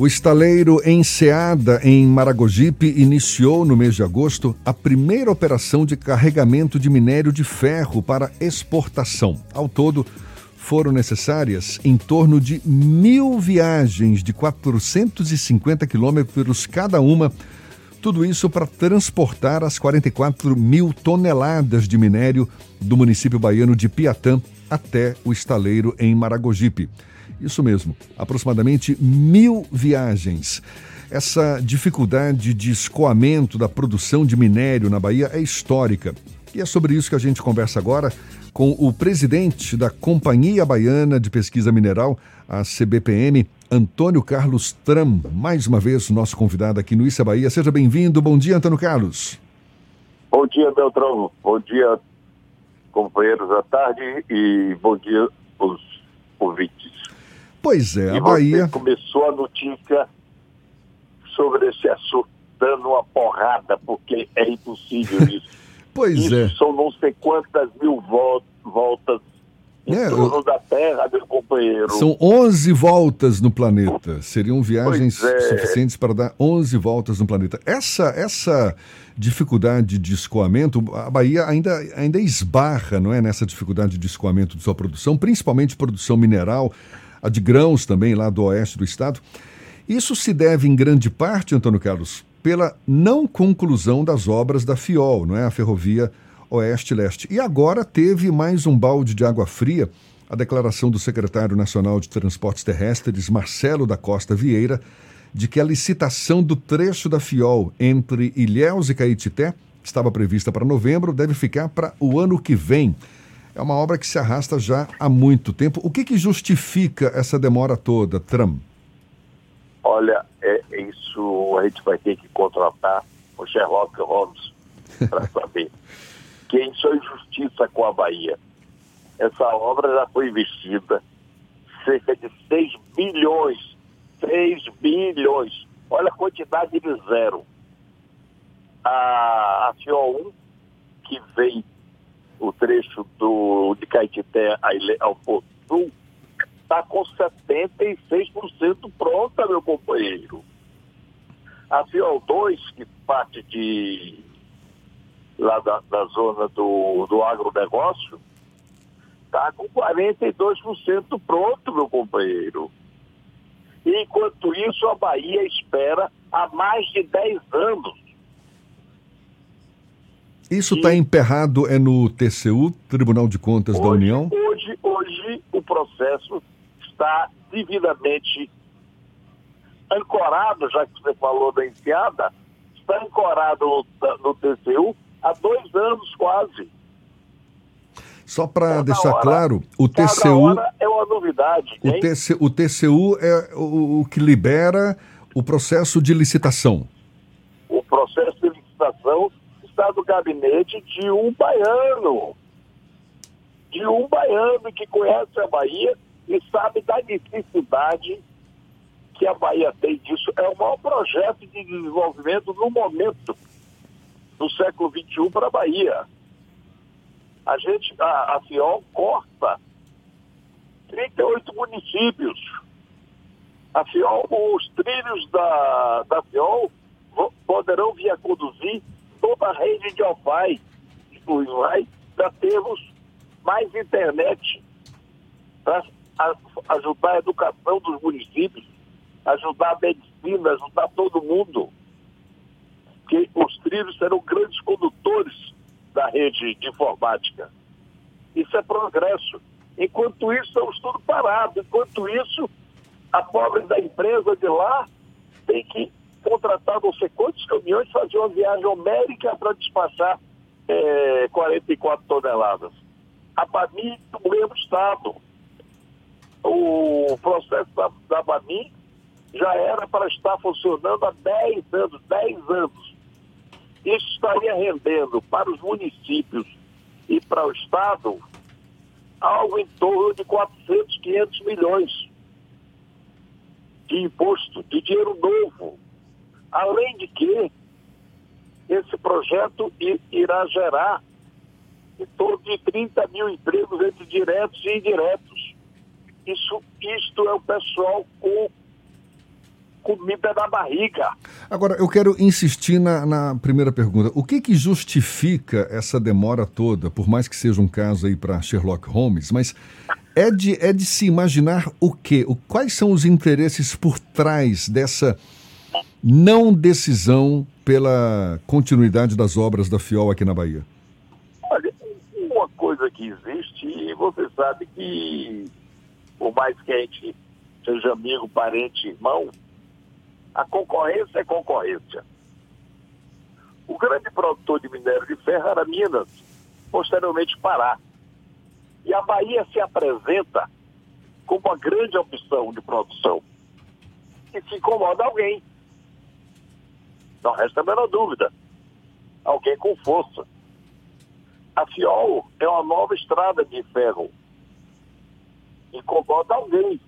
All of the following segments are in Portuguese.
O estaleiro Enseada, em Maragogipe, iniciou no mês de agosto a primeira operação de carregamento de minério de ferro para exportação. Ao todo, foram necessárias em torno de mil viagens de 450 quilômetros cada uma. Tudo isso para transportar as 44 mil toneladas de minério do município baiano de Piatã até o estaleiro em Maragogipe. Isso mesmo, aproximadamente mil viagens. Essa dificuldade de escoamento da produção de minério na Bahia é histórica. E é sobre isso que a gente conversa agora com o presidente da Companhia Baiana de Pesquisa Mineral, a CBPM, Antônio Carlos Tram. Mais uma vez, nosso convidado aqui no Issa Bahia. Seja bem-vindo. Bom dia, Antônio Carlos. Bom dia, Beltrão. Bom dia, companheiros da tarde e bom dia os ouvintes. Pois é, e a Bahia. começou a notícia sobre esse assunto dando uma porrada, porque é impossível isso. pois isso é. São não sei quantas mil voltas em é, torno da Terra, meu companheiro. São 11 voltas no planeta. Seriam viagens é. suficientes para dar 11 voltas no planeta. Essa, essa dificuldade de escoamento, a Bahia ainda, ainda esbarra não é, nessa dificuldade de escoamento de sua produção, principalmente produção mineral a de grãos também, lá do oeste do estado. Isso se deve, em grande parte, Antônio Carlos, pela não conclusão das obras da FIOL, não é? A Ferrovia Oeste-Leste. E agora teve mais um balde de água fria, a declaração do secretário nacional de Transportes Terrestres, Marcelo da Costa Vieira, de que a licitação do trecho da FIOL entre Ilhéus e Caetité, estava prevista para novembro, deve ficar para o ano que vem. É uma obra que se arrasta já há muito tempo. O que, que justifica essa demora toda, Trump? Olha, é, isso a gente vai ter que contratar o Sherlock Holmes para saber. que isso é injustiça com a Bahia. Essa obra já foi investida cerca de 6 bilhões. 6 bilhões. Olha a quantidade de zero. A, a CO1, que vem o trecho do, de Caetité ao Porto Sul, está com 76% pronta, meu companheiro. A Fiol 2, que parte de lá da, da zona do, do agronegócio, está com 42% pronto, meu companheiro. Enquanto isso, a Bahia espera há mais de 10 anos isso está emperrado é no TCU, Tribunal de Contas hoje, da União? Hoje, hoje o processo está devidamente ancorado, já que você falou da enfiada, está ancorado no, no TCU há dois anos quase. Só para deixar hora, claro, o TCU é uma novidade. O, TC, o TCU é o, o que libera o processo de licitação. O processo de licitação está do gabinete de um baiano. De um baiano que conhece a Bahia e sabe da necessidade que a Bahia tem disso. É o maior projeto de desenvolvimento no momento do século XXI para a Bahia. A gente, a, a FIOL corta 38 municípios. A FIOL, os trilhos da, da FIOL poderão vir a conduzir toda a rede de Wi-Fi, Wi-Fi para termos mais internet para ajudar a educação dos municípios, ajudar a medicina, ajudar todo mundo. Que os trilhos serão grandes condutores da rede de informática. Isso é progresso. Enquanto isso, estamos tudo parado. Enquanto isso, a pobre da empresa de lá tem que contratar não sei quantos caminhões, fazer uma viagem homérica para despachar é, 44 toneladas. A BAMI do mesmo estado. O processo da, da BAMI já era para estar funcionando há 10 anos, 10 anos. Isso estaria rendendo para os municípios e para o Estado algo em torno de 400, 500 milhões de imposto, de dinheiro novo Além de que esse projeto irá gerar em torno de 30 mil empregos entre diretos e indiretos. Isso, isto é o pessoal com comida na barriga. Agora, eu quero insistir na, na, primeira pergunta. O que que justifica essa demora toda, por mais que seja um caso aí para Sherlock Holmes, mas é de, é de se imaginar o quê? O, quais são os interesses por trás dessa não decisão pela continuidade das obras da FIOL aqui na Bahia? Olha, uma coisa que existe, e você sabe que, por mais que a gente seja amigo, parente, irmão, a concorrência é concorrência. O grande produtor de minério de ferro era Minas, posteriormente Pará. E a Bahia se apresenta como uma grande opção de produção. E se incomoda alguém. Não resta a menor dúvida. Alguém com força. A Fiol é uma nova estrada de ferro. Incomoda alguém.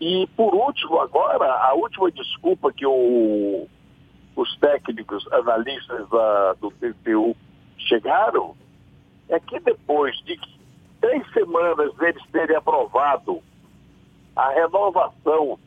E, por último, agora, a última desculpa que o, os técnicos, analistas da, do TCU chegaram é que depois de três semanas eles terem aprovado a renovação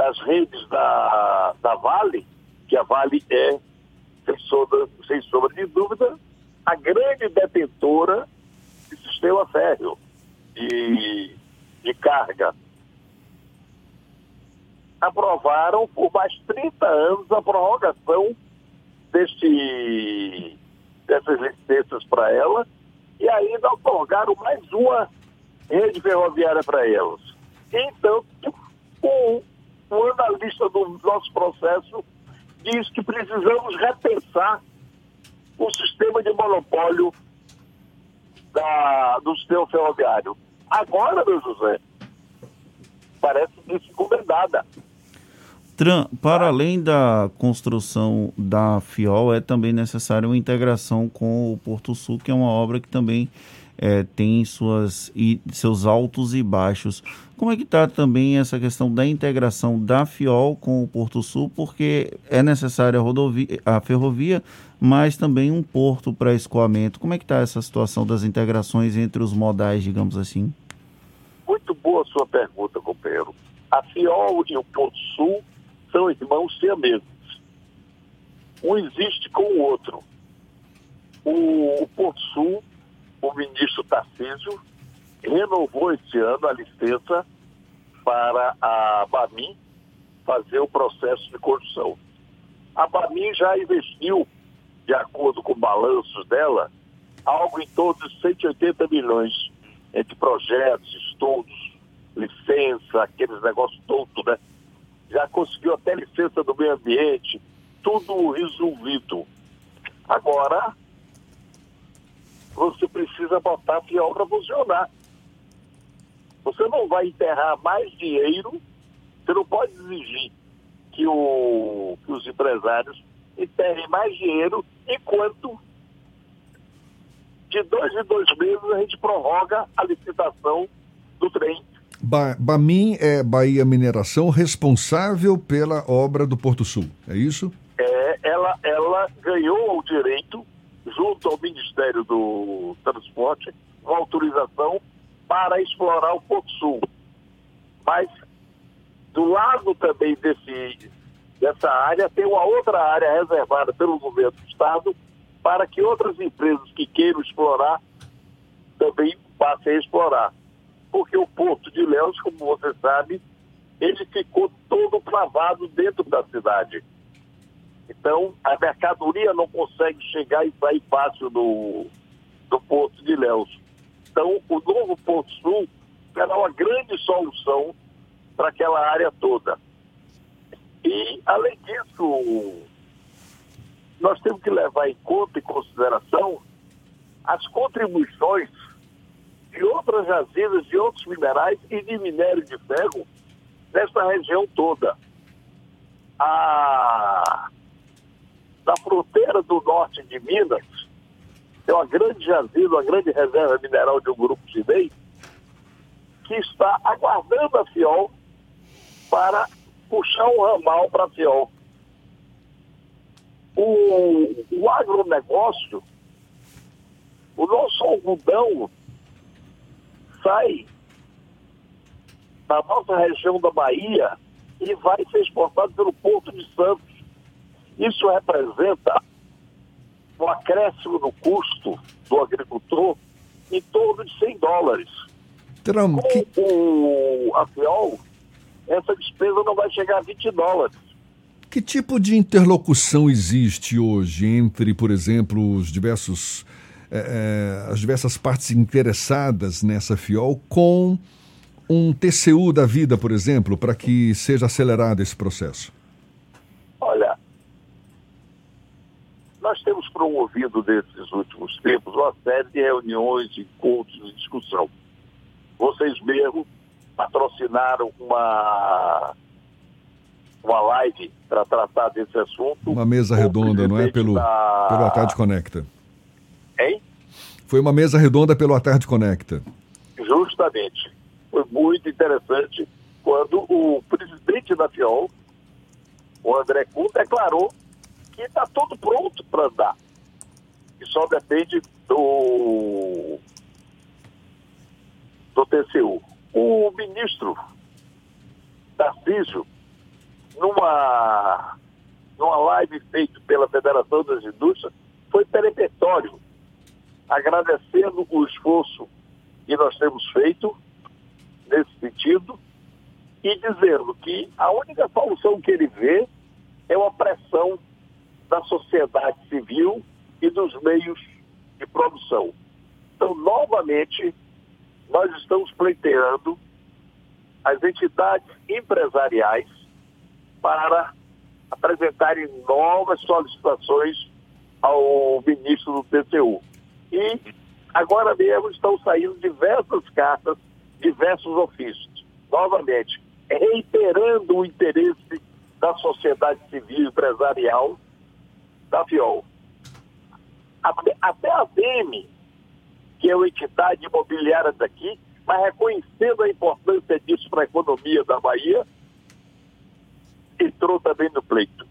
das redes da, da Vale, que a Vale é, sem sombra, sem sombra de dúvida, a grande detentora de sistema férreo, de de carga. Aprovaram por mais 30 anos a prorrogação deste, dessas licenças para ela e ainda otorgaram mais uma rede ferroviária para elas. Então, o, o analista do nosso processo diz que precisamos repensar o sistema de monopólio da, do sistema ferroviário. Agora, meu José, parece que para além da construção da FIOL, é também necessária uma integração com o Porto Sul, que é uma obra que também é, tem suas, e, seus altos e baixos. Como é que está também essa questão da integração da FIOL com o Porto Sul? Porque é necessária a, ferrovia, mas também um porto para escoamento. Como é que está essa situação das integrações entre os modais, digamos assim? Muito boa sua pergunta, companheiro. A FIOL e o Porto Sul são irmãos siameses. Um existe com o outro. O Porto Sul, o ministro Tarcísio, renovou esse ano a licença para a BAMIN fazer o processo de construção. A BAMIN já investiu, de acordo com balanços dela, algo em torno de 180 milhões entre projetos, estudos, licença, aqueles negócios todos, né? Já conseguiu até licença do meio ambiente, tudo resolvido. Agora, você precisa botar fiel para funcionar. Você não vai enterrar mais dinheiro, você não pode exigir que, o, que os empresários enterrem mais dinheiro enquanto de dois em dois meses a gente prorroga a licitação do trem. Ba Bamin é Bahia Mineração responsável pela obra do Porto Sul, é isso? É, ela, ela ganhou junto ao Ministério do Transporte, uma autorização para explorar o Porto Sul. Mas do lado também desse, dessa área tem uma outra área reservada pelo governo do estado para que outras empresas que queiram explorar também passem a explorar. Porque o Porto de Léus, como você sabe, ele ficou todo travado dentro da cidade. Então, a mercadoria não consegue chegar e sair fácil do, do Porto de Léus. Então, o novo Porto Sul será uma grande solução para aquela área toda. E, além disso, nós temos que levar em conta e consideração as contribuições de outras jazidas, de outros minerais e de minério de ferro nessa região toda. A... Da fronteira do norte de Minas, é uma grande jazida, uma grande reserva mineral de um grupo chinês, que está aguardando a FIOL para puxar um ramal para a FIOL. O, o agronegócio, o nosso algodão sai na nossa região da Bahia e vai ser exportado pelo Porto de Santos. Isso representa um acréscimo no custo do agricultor em torno de 100 dólares. Trump, Com que, o a FIOL, essa despesa não vai chegar a 20 dólares. que tipo de interlocução existe hoje entre, por exemplo, os diversos, eh, eh, as diversas partes interessadas nessa FIOL com um TCU da vida, por exemplo, para que seja acelerado esse processo? Olha, nós temos promovido nesses últimos tempos uma série de reuniões, encontros e discussão. Vocês mesmos patrocinaram uma, uma live para tratar desse assunto. Uma mesa redonda, não é? Pelo, da- pelo A Tarde Conecta. Hein? Foi uma mesa redonda pelo A Tarde Conecta. Justamente. Foi muito interessante quando o presidente da FIOL, o André Kuhn, declarou que está tudo pronto para andar. E só depende do, do TCU. O ministro Tarcísio, numa, numa live feita pela Federação das Indústrias, foi perepetório, agradecendo o esforço que nós temos feito nesse sentido e dizendo que a única solução que ele vê é uma pressão da sociedade civil e dos meios de produção. Então, novamente, nós estamos pleiteando as entidades empresariais para apresentarem novas solicitações ao ministro do TCU. E agora mesmo estão saindo diversas cartas, diversos ofícios. Novamente, reiterando o interesse da sociedade civil empresarial da FIOL. Até, até a DEME, que é uma entidade imobiliária daqui, mas reconhecendo a importância disso para a economia da Bahia, entrou também no pleito.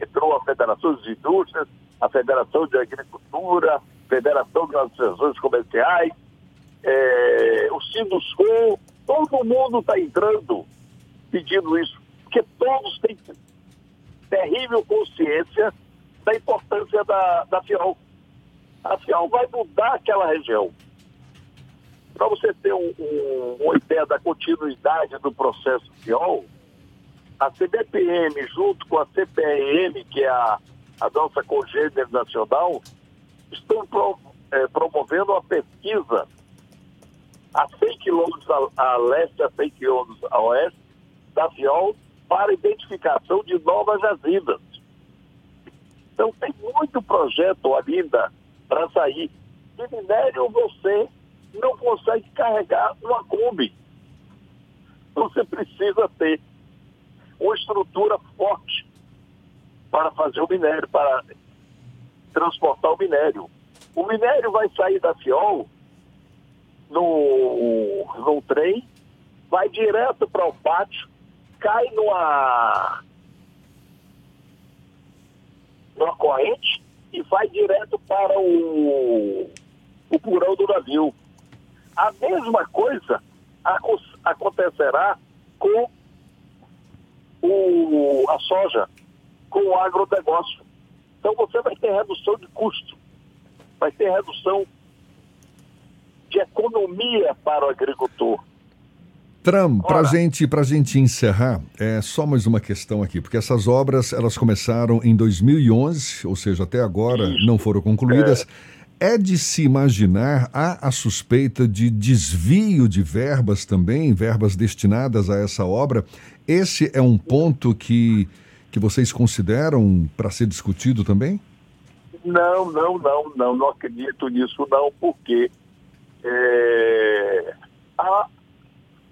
Entrou a Federação de Indústrias, a Federação de Agricultura, a Federação de Associações Comerciais, é, o Sinduscom, todo mundo está entrando pedindo isso, porque todos têm terrível consciência da importância da, da FIOL. A FIOL vai mudar aquela região. Para você ter um, um, uma ideia da continuidade do processo FIOL, a CBPM, junto com a CPM, que é a, a nossa congênere nacional, estão pro, eh, promovendo uma pesquisa a 100 quilômetros a, a leste, a 100 quilômetros a oeste da FIOL para identificação de novas jazidas. Então tem muito projeto ainda para sair. De minério você não consegue carregar uma Kombi. Você precisa ter uma estrutura forte para fazer o minério, para transportar o minério. O minério vai sair da FIOL no, no trem, vai direto para o pátio, cai numa, numa corrente e vai direto para o, o porão do navio. A mesma coisa aco- acontecerá com o, a soja, com o agronegócio. Então você vai ter redução de custo, vai ter redução de economia para o agricultor. Tram, para gente, a gente encerrar, é só mais uma questão aqui, porque essas obras elas começaram em 2011, ou seja, até agora Isso. não foram concluídas. É. de se imaginar, há a suspeita de desvio de verbas também, verbas destinadas a essa obra. Esse é um ponto que, que vocês consideram para ser discutido também? Não, não, não, não, não acredito nisso não, porque é,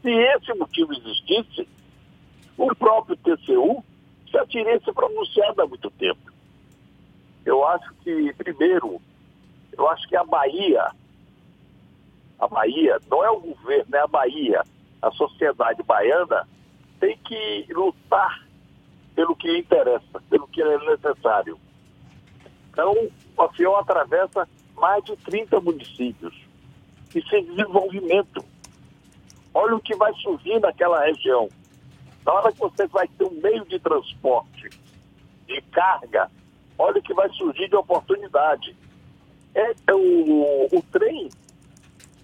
se esse motivo existisse, o próprio TCU já teria se pronunciado há muito tempo. Eu acho que, primeiro, eu acho que a Bahia, a Bahia, não é o governo, é a Bahia, a sociedade baiana tem que lutar pelo que interessa, pelo que é necessário. Então, a FIOL atravessa mais de 30 municípios. Isso é desenvolvimento. Olha o que vai surgir naquela região. Na hora que você vai ter um meio de transporte de carga, olha o que vai surgir de oportunidade. É, é o, o trem,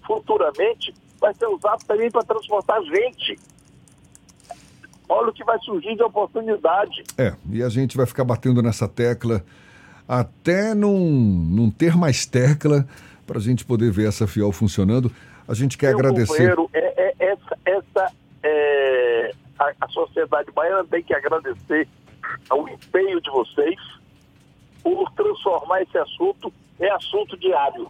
futuramente, vai ser usado também para transportar gente. Olha o que vai surgir de oportunidade. É, e a gente vai ficar batendo nessa tecla até não, não ter mais tecla para a gente poder ver essa fiel funcionando. A gente quer Meu agradecer. Essa, essa é, a, a sociedade baiana tem que agradecer ao empenho de vocês por transformar esse assunto em assunto diário.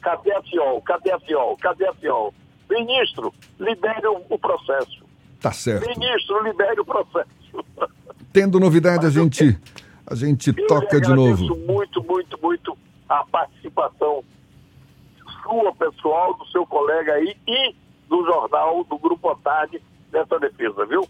Cadê a FIOL? Cadê a FIOL? Cadê a FIOL? Ministro, libere o, o processo. Tá certo. Ministro, libere o processo. Tendo novidade, a gente, a gente toca de novo. muito, muito, muito a participação sua, pessoal, do seu colega aí e do jornal do Grupo Tarde dessa defesa, viu?